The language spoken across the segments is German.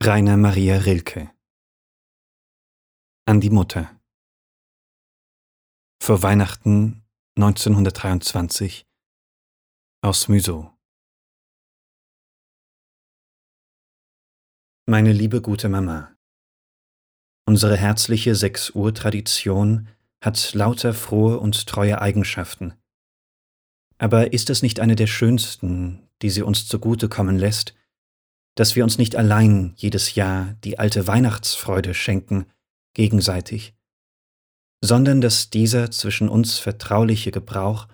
Rainer Maria Rilke. An die Mutter. Vor Weihnachten 1923 aus Müsow Meine liebe gute Mama, unsere herzliche Sechs-Uhr-Tradition hat lauter frohe und treue Eigenschaften. Aber ist es nicht eine der schönsten, die sie uns zugute kommen lässt, dass wir uns nicht allein jedes Jahr die alte Weihnachtsfreude schenken, gegenseitig, sondern dass dieser zwischen uns vertrauliche Gebrauch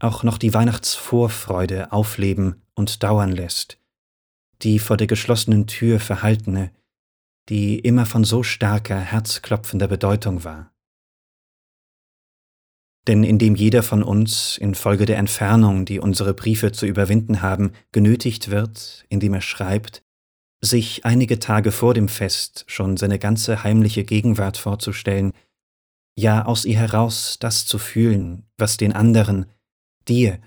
auch noch die Weihnachtsvorfreude aufleben und dauern lässt, die vor der geschlossenen Tür verhaltene, die immer von so starker, herzklopfender Bedeutung war. Denn indem jeder von uns infolge der Entfernung, die unsere Briefe zu überwinden haben, genötigt wird, indem er schreibt, sich einige Tage vor dem Fest schon seine ganze heimliche Gegenwart vorzustellen, ja aus ihr heraus das zu fühlen, was den anderen, dir,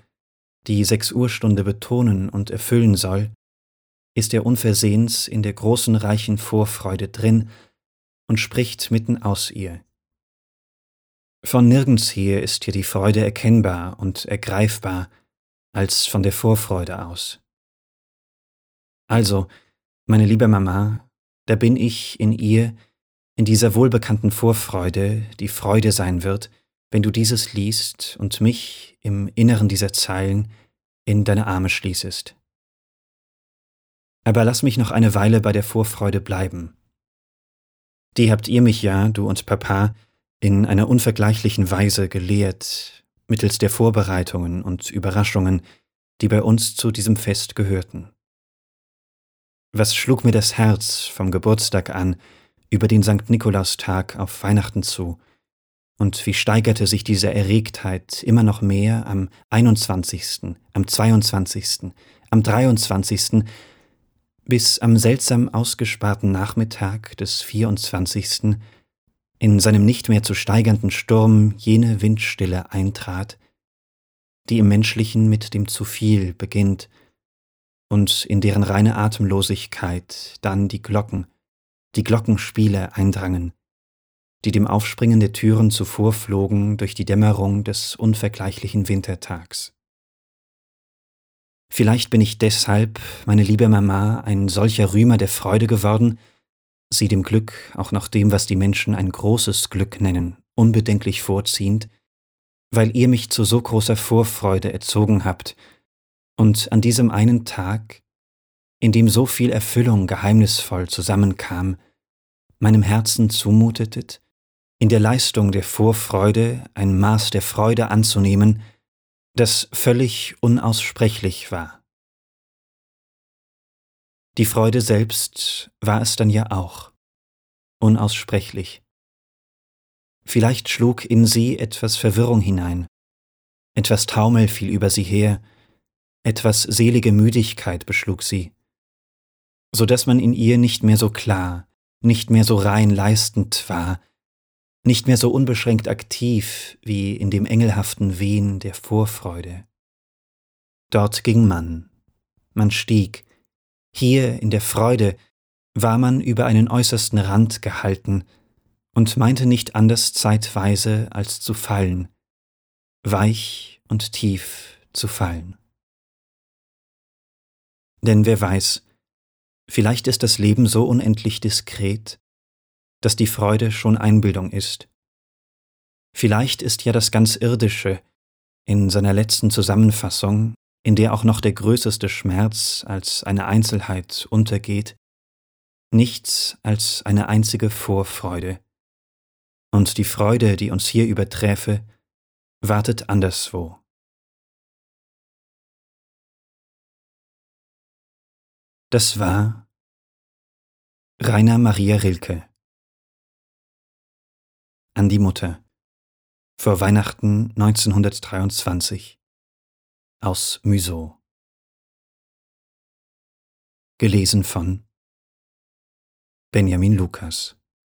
die Sechs-Uhr-Stunde betonen und erfüllen soll, ist er unversehens in der großen reichen Vorfreude drin und spricht mitten aus ihr. Von nirgends her ist hier die Freude erkennbar und ergreifbar, als von der Vorfreude aus. Also, meine liebe Mama, da bin ich in ihr, in dieser wohlbekannten Vorfreude, die Freude sein wird, wenn du dieses liest und mich im Inneren dieser Zeilen in deine Arme schließest. Aber lass mich noch eine Weile bei der Vorfreude bleiben. Die habt ihr mich ja, du und Papa, in einer unvergleichlichen Weise gelehrt, mittels der Vorbereitungen und Überraschungen, die bei uns zu diesem Fest gehörten. Was schlug mir das Herz vom Geburtstag an, über den St. Nikolaustag auf Weihnachten zu, und wie steigerte sich diese Erregtheit immer noch mehr am 21., am 22., am 23., bis am seltsam ausgesparten Nachmittag des 24., in seinem nicht mehr zu steigernden Sturm jene Windstille eintrat, die im Menschlichen mit dem zu viel beginnt und in deren reine Atemlosigkeit dann die Glocken, die Glockenspiele eindrangen, die dem Aufspringen der Türen zuvorflogen durch die Dämmerung des unvergleichlichen Wintertags. Vielleicht bin ich deshalb, meine liebe Mama, ein solcher Rühmer der Freude geworden, sie dem Glück, auch nach dem, was die Menschen ein großes Glück nennen, unbedenklich vorziehend, weil ihr mich zu so großer Vorfreude erzogen habt und an diesem einen Tag, in dem so viel Erfüllung geheimnisvoll zusammenkam, meinem Herzen zumutetet, in der Leistung der Vorfreude ein Maß der Freude anzunehmen, das völlig unaussprechlich war. Die Freude selbst war es dann ja auch, unaussprechlich. Vielleicht schlug in sie etwas Verwirrung hinein, etwas Taumel fiel über sie her, etwas selige Müdigkeit beschlug sie, so dass man in ihr nicht mehr so klar, nicht mehr so rein leistend war, nicht mehr so unbeschränkt aktiv wie in dem engelhaften Wehen der Vorfreude. Dort ging man, man stieg, hier in der Freude war man über einen äußersten Rand gehalten und meinte nicht anders zeitweise als zu fallen, weich und tief zu fallen. Denn wer weiß, vielleicht ist das Leben so unendlich diskret, dass die Freude schon Einbildung ist. Vielleicht ist ja das ganz Irdische in seiner letzten Zusammenfassung in der auch noch der größeste Schmerz als eine Einzelheit untergeht, nichts als eine einzige Vorfreude. Und die Freude, die uns hier überträfe, wartet anderswo. Das war Rainer Maria Rilke an die Mutter vor Weihnachten 1923 aus Müsow. Gelesen von Benjamin Lukas